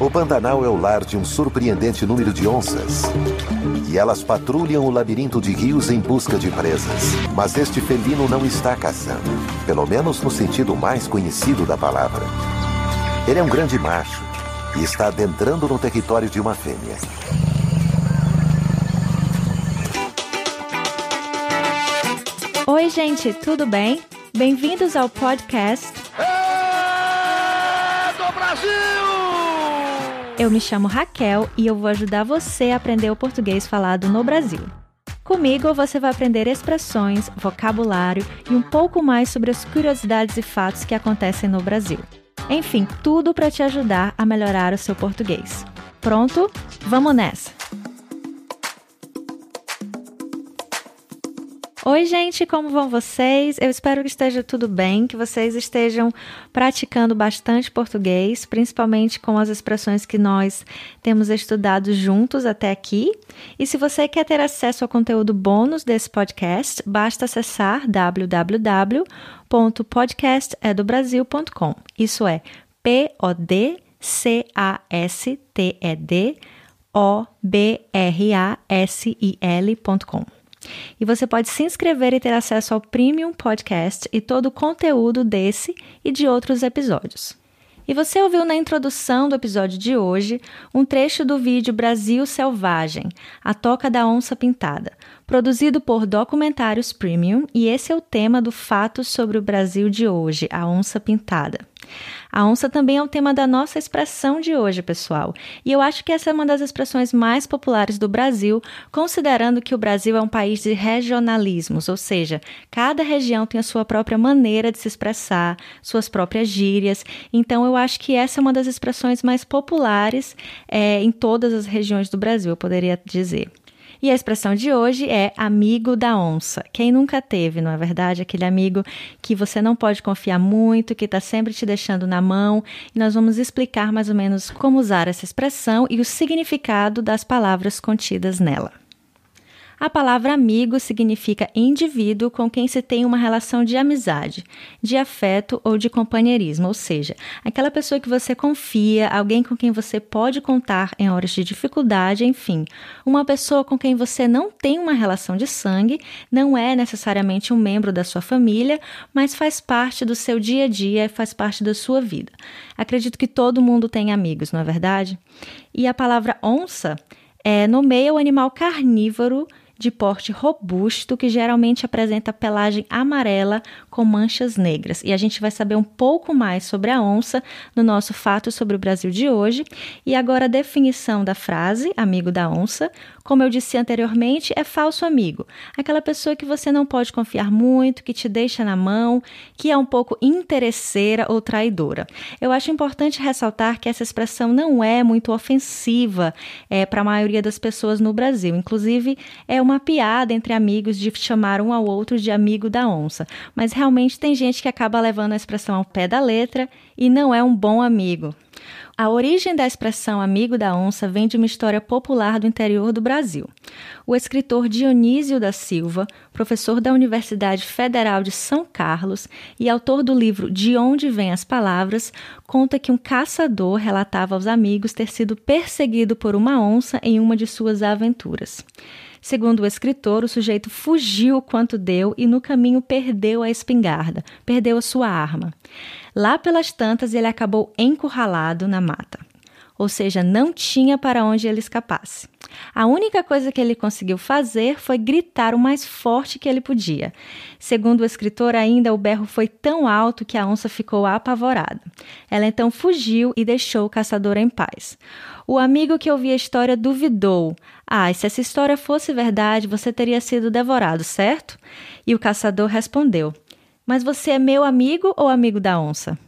O Pantanal é o lar de um surpreendente número de onças. E elas patrulham o labirinto de rios em busca de presas. Mas este felino não está caçando, pelo menos no sentido mais conhecido da palavra. Ele é um grande macho e está adentrando no território de uma fêmea. Oi, gente, tudo bem? Bem-vindos ao podcast É do Brasil! Eu me chamo Raquel e eu vou ajudar você a aprender o português falado no Brasil. Comigo você vai aprender expressões, vocabulário e um pouco mais sobre as curiosidades e fatos que acontecem no Brasil. Enfim, tudo para te ajudar a melhorar o seu português. Pronto? Vamos nessa! Oi, gente, como vão vocês? Eu espero que esteja tudo bem, que vocês estejam praticando bastante português, principalmente com as expressões que nós temos estudado juntos até aqui. E se você quer ter acesso ao conteúdo bônus desse podcast, basta acessar www.podcastedobrasil.com. Isso é P O D C A S T E D O B R A S I L.com. E você pode se inscrever e ter acesso ao Premium Podcast e todo o conteúdo desse e de outros episódios. E você ouviu na introdução do episódio de hoje um trecho do vídeo Brasil Selvagem, A Toca da Onça Pintada, produzido por Documentários Premium, e esse é o tema do Fatos sobre o Brasil de hoje, a onça pintada. A onça também é o tema da nossa expressão de hoje, pessoal. E eu acho que essa é uma das expressões mais populares do Brasil, considerando que o Brasil é um país de regionalismos, ou seja, cada região tem a sua própria maneira de se expressar, suas próprias gírias. Então, eu acho que essa é uma das expressões mais populares é, em todas as regiões do Brasil, eu poderia dizer. E a expressão de hoje é amigo da onça. Quem nunca teve, não é verdade? Aquele amigo que você não pode confiar muito, que está sempre te deixando na mão. E nós vamos explicar mais ou menos como usar essa expressão e o significado das palavras contidas nela. A palavra amigo significa indivíduo com quem se tem uma relação de amizade, de afeto ou de companheirismo, ou seja, aquela pessoa que você confia, alguém com quem você pode contar em horas de dificuldade, enfim, uma pessoa com quem você não tem uma relação de sangue, não é necessariamente um membro da sua família, mas faz parte do seu dia a dia faz parte da sua vida. Acredito que todo mundo tem amigos, não é verdade? E a palavra onça é, nomeia o animal carnívoro de porte robusto que geralmente apresenta pelagem amarela com manchas negras. E a gente vai saber um pouco mais sobre a onça no nosso fato sobre o Brasil de hoje. E agora a definição da frase amigo da onça. Como eu disse anteriormente, é falso amigo. Aquela pessoa que você não pode confiar muito, que te deixa na mão, que é um pouco interesseira ou traidora. Eu acho importante ressaltar que essa expressão não é muito ofensiva é, para a maioria das pessoas no Brasil. Inclusive, é uma piada entre amigos de chamar um ao outro de amigo da onça. Mas realmente tem gente que acaba levando a expressão ao pé da letra e não é um bom amigo. A origem da expressão amigo da onça vem de uma história popular do interior do Brasil. O escritor Dionísio da Silva, professor da Universidade Federal de São Carlos e autor do livro De Onde Vêm as Palavras, conta que um caçador relatava aos amigos ter sido perseguido por uma onça em uma de suas aventuras. Segundo o escritor, o sujeito fugiu quanto deu e no caminho perdeu a espingarda, perdeu a sua arma. Lá pelas tantas, ele acabou encurralado na mata. Ou seja, não tinha para onde ele escapasse. A única coisa que ele conseguiu fazer foi gritar o mais forte que ele podia. Segundo o escritor, ainda o berro foi tão alto que a onça ficou apavorada. Ela então fugiu e deixou o caçador em paz. O amigo que ouvia a história duvidou. Ah, se essa história fosse verdade, você teria sido devorado, certo? E o caçador respondeu: Mas você é meu amigo ou amigo da onça?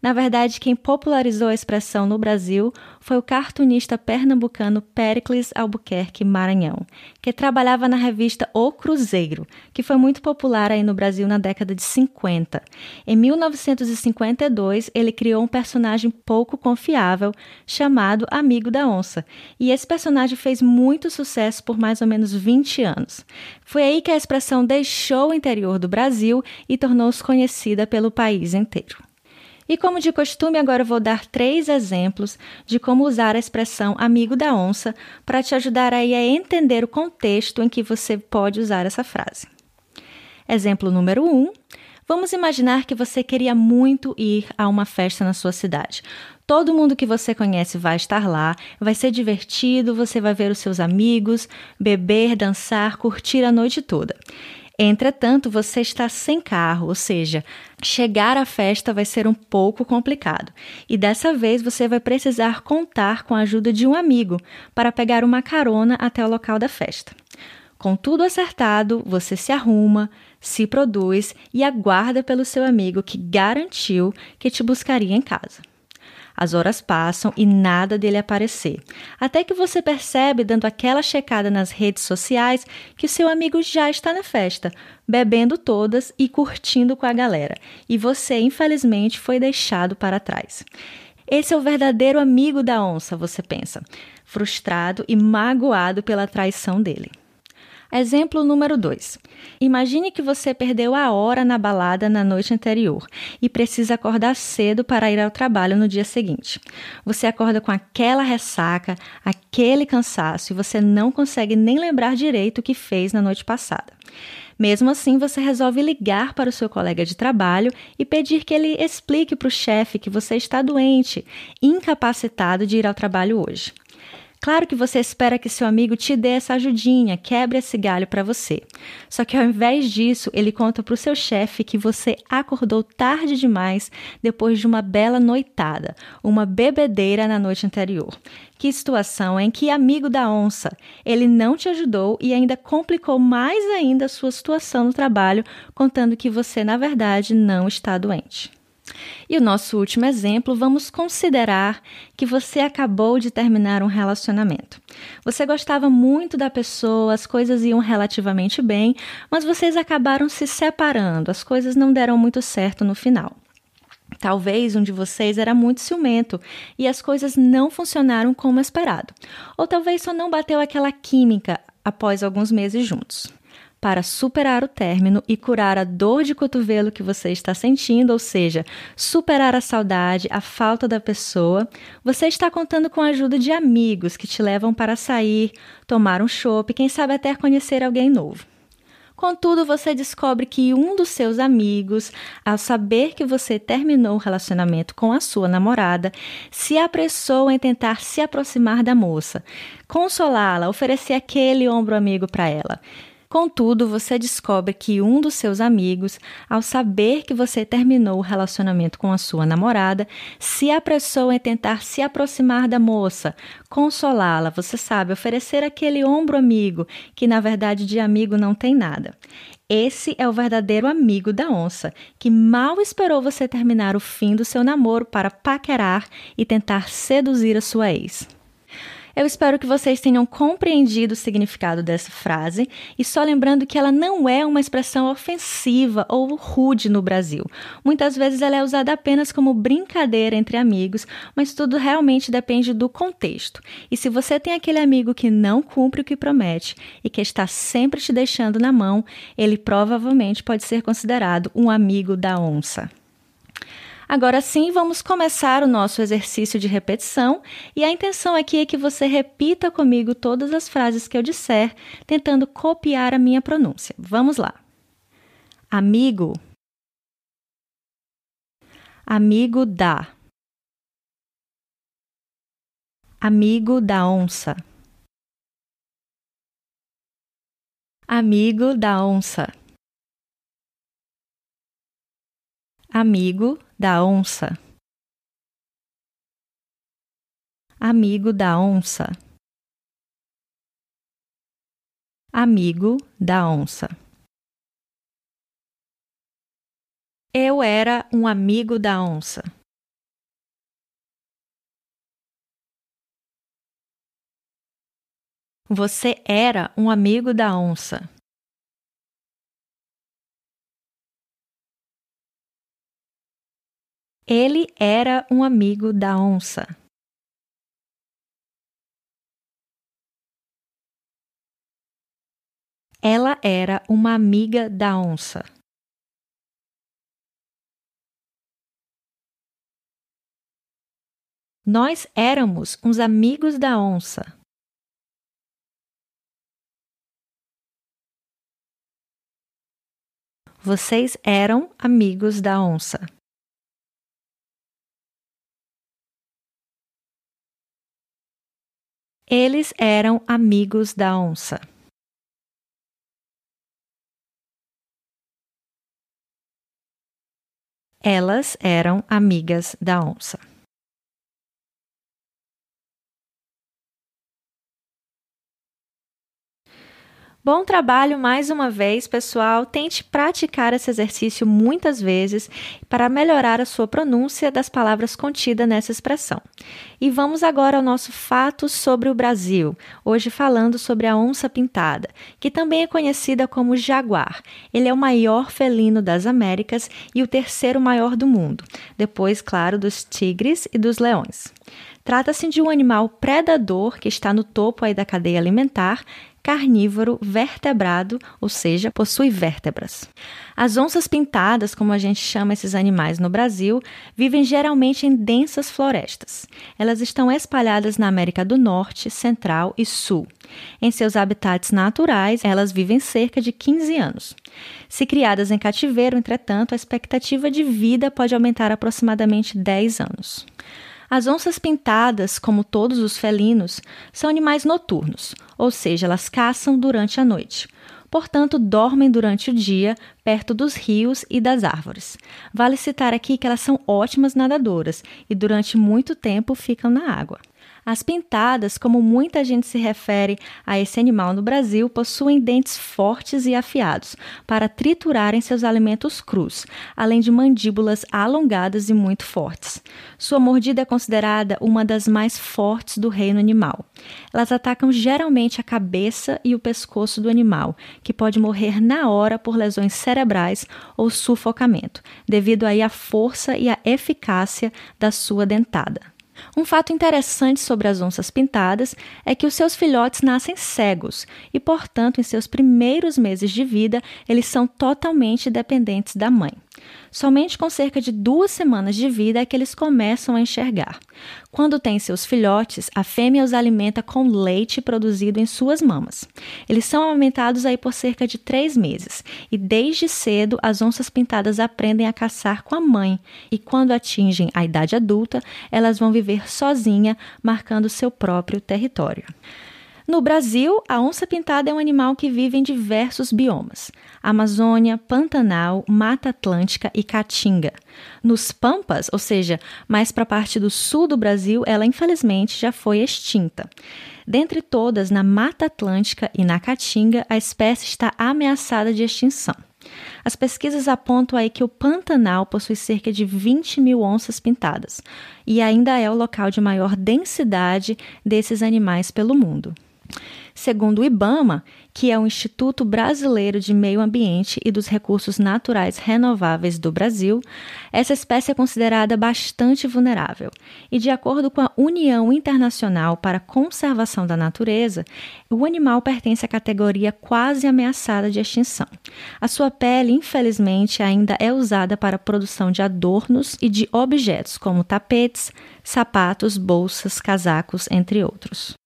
Na verdade, quem popularizou a expressão no Brasil foi o cartunista pernambucano Pericles Albuquerque Maranhão, que trabalhava na revista O Cruzeiro, que foi muito popular aí no Brasil na década de 50. Em 1952, ele criou um personagem pouco confiável chamado Amigo da Onça, e esse personagem fez muito sucesso por mais ou menos 20 anos. Foi aí que a expressão deixou o interior do Brasil e tornou-se conhecida pelo país inteiro. E como de costume, agora vou dar três exemplos de como usar a expressão amigo da onça para te ajudar aí a entender o contexto em que você pode usar essa frase. Exemplo número 1. Um, vamos imaginar que você queria muito ir a uma festa na sua cidade. Todo mundo que você conhece vai estar lá, vai ser divertido, você vai ver os seus amigos, beber, dançar, curtir a noite toda. Entretanto, você está sem carro, ou seja, chegar à festa vai ser um pouco complicado. E dessa vez você vai precisar contar com a ajuda de um amigo para pegar uma carona até o local da festa. Com tudo acertado, você se arruma, se produz e aguarda pelo seu amigo que garantiu que te buscaria em casa. As horas passam e nada dele aparecer. Até que você percebe, dando aquela checada nas redes sociais, que seu amigo já está na festa, bebendo todas e curtindo com a galera. E você, infelizmente, foi deixado para trás. Esse é o verdadeiro amigo da onça, você pensa, frustrado e magoado pela traição dele. Exemplo número 2. Imagine que você perdeu a hora na balada na noite anterior e precisa acordar cedo para ir ao trabalho no dia seguinte. Você acorda com aquela ressaca, aquele cansaço e você não consegue nem lembrar direito o que fez na noite passada. Mesmo assim, você resolve ligar para o seu colega de trabalho e pedir que ele explique para o chefe que você está doente, incapacitado de ir ao trabalho hoje. Claro que você espera que seu amigo te dê essa ajudinha, quebre esse galho para você. Só que ao invés disso, ele conta para o seu chefe que você acordou tarde demais depois de uma bela noitada, uma bebedeira na noite anterior. Que situação em que amigo da onça, ele não te ajudou e ainda complicou mais ainda a sua situação no trabalho, contando que você na verdade não está doente. E o nosso último exemplo, vamos considerar que você acabou de terminar um relacionamento. Você gostava muito da pessoa, as coisas iam relativamente bem, mas vocês acabaram se separando, as coisas não deram muito certo no final. Talvez um de vocês era muito ciumento e as coisas não funcionaram como esperado. Ou talvez só não bateu aquela química após alguns meses juntos para superar o término e curar a dor de cotovelo que você está sentindo, ou seja, superar a saudade, a falta da pessoa, você está contando com a ajuda de amigos que te levam para sair, tomar um chopp, quem sabe até conhecer alguém novo. Contudo, você descobre que um dos seus amigos, ao saber que você terminou o relacionamento com a sua namorada, se apressou em tentar se aproximar da moça, consolá-la, oferecer aquele ombro amigo para ela. Contudo, você descobre que um dos seus amigos, ao saber que você terminou o relacionamento com a sua namorada, se apressou em tentar se aproximar da moça, consolá-la, você sabe, oferecer aquele ombro amigo, que na verdade de amigo não tem nada. Esse é o verdadeiro amigo da onça, que mal esperou você terminar o fim do seu namoro para paquerar e tentar seduzir a sua ex. Eu espero que vocês tenham compreendido o significado dessa frase e só lembrando que ela não é uma expressão ofensiva ou rude no Brasil. Muitas vezes ela é usada apenas como brincadeira entre amigos, mas tudo realmente depende do contexto. E se você tem aquele amigo que não cumpre o que promete e que está sempre te deixando na mão, ele provavelmente pode ser considerado um amigo da onça. Agora sim, vamos começar o nosso exercício de repetição e a intenção aqui é que você repita comigo todas as frases que eu disser, tentando copiar a minha pronúncia. Vamos lá. Amigo. Amigo da. Amigo da onça. Amigo da onça. Amigo da onça. Amigo da onça. Amigo da onça. Eu era um amigo da onça. Você era um amigo da onça. Ele era um amigo da onça. Ela era uma amiga da onça. Nós éramos uns amigos da onça. Vocês eram amigos da onça. Eles eram amigos da onça. Elas eram amigas da onça. Bom trabalho mais uma vez, pessoal. Tente praticar esse exercício muitas vezes para melhorar a sua pronúncia das palavras contidas nessa expressão. E vamos agora ao nosso fato sobre o Brasil, hoje falando sobre a onça pintada, que também é conhecida como jaguar. Ele é o maior felino das Américas e o terceiro maior do mundo, depois, claro, dos tigres e dos leões. Trata-se de um animal predador que está no topo aí da cadeia alimentar carnívoro vertebrado, ou seja, possui vértebras. As onças pintadas, como a gente chama esses animais no Brasil, vivem geralmente em densas florestas. Elas estão espalhadas na América do Norte, Central e Sul. Em seus habitats naturais, elas vivem cerca de 15 anos. Se criadas em cativeiro, entretanto, a expectativa de vida pode aumentar aproximadamente 10 anos. As onças pintadas, como todos os felinos, são animais noturnos, ou seja, elas caçam durante a noite. Portanto, dormem durante o dia perto dos rios e das árvores. Vale citar aqui que elas são ótimas nadadoras e durante muito tempo ficam na água. As pintadas, como muita gente se refere a esse animal no Brasil, possuem dentes fortes e afiados para triturarem seus alimentos crus, além de mandíbulas alongadas e muito fortes. Sua mordida é considerada uma das mais fortes do reino animal. Elas atacam geralmente a cabeça e o pescoço do animal, que pode morrer na hora por lesões cerebrais ou sufocamento, devido aí à força e à eficácia da sua dentada. Um fato interessante sobre as onças pintadas é que os seus filhotes nascem cegos e, portanto, em seus primeiros meses de vida, eles são totalmente dependentes da mãe. Somente com cerca de duas semanas de vida é que eles começam a enxergar. Quando têm seus filhotes, a fêmea os alimenta com leite produzido em suas mamas. Eles são amamentados aí por cerca de três meses e desde cedo as onças pintadas aprendem a caçar com a mãe e quando atingem a idade adulta, elas vão viver sozinha, marcando seu próprio território. No Brasil, a onça-pintada é um animal que vive em diversos biomas: Amazônia, Pantanal, Mata Atlântica e Caatinga. Nos Pampas, ou seja, mais para a parte do sul do Brasil, ela infelizmente já foi extinta. Dentre todas, na Mata Atlântica e na Caatinga, a espécie está ameaçada de extinção. As pesquisas apontam aí que o Pantanal possui cerca de 20 mil onças pintadas e ainda é o local de maior densidade desses animais pelo mundo. Segundo o IBAMA, que é o Instituto Brasileiro de Meio Ambiente e dos Recursos Naturais Renováveis do Brasil, essa espécie é considerada bastante vulnerável. E, de acordo com a União Internacional para a Conservação da Natureza, o animal pertence à categoria quase ameaçada de extinção. A sua pele, infelizmente, ainda é usada para a produção de adornos e de objetos como tapetes, sapatos, bolsas, casacos, entre outros.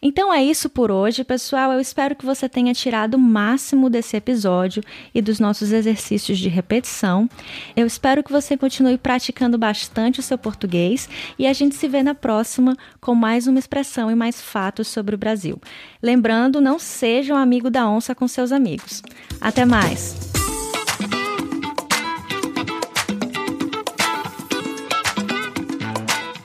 Então é isso por hoje, pessoal. Eu espero que você tenha tirado o máximo desse episódio e dos nossos exercícios de repetição. Eu espero que você continue praticando bastante o seu português e a gente se vê na próxima com mais uma expressão e mais fatos sobre o Brasil. Lembrando, não seja um amigo da onça com seus amigos. Até mais!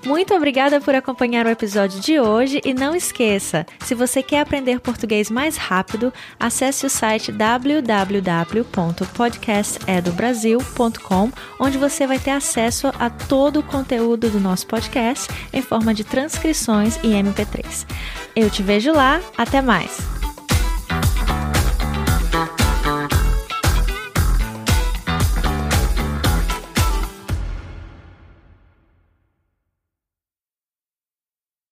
Muito obrigada por acompanhar o episódio de hoje e não esqueça, se você quer aprender português mais rápido, acesse o site www.podcastedobrasil.com, onde você vai ter acesso a todo o conteúdo do nosso podcast em forma de transcrições e MP3. Eu te vejo lá, até mais.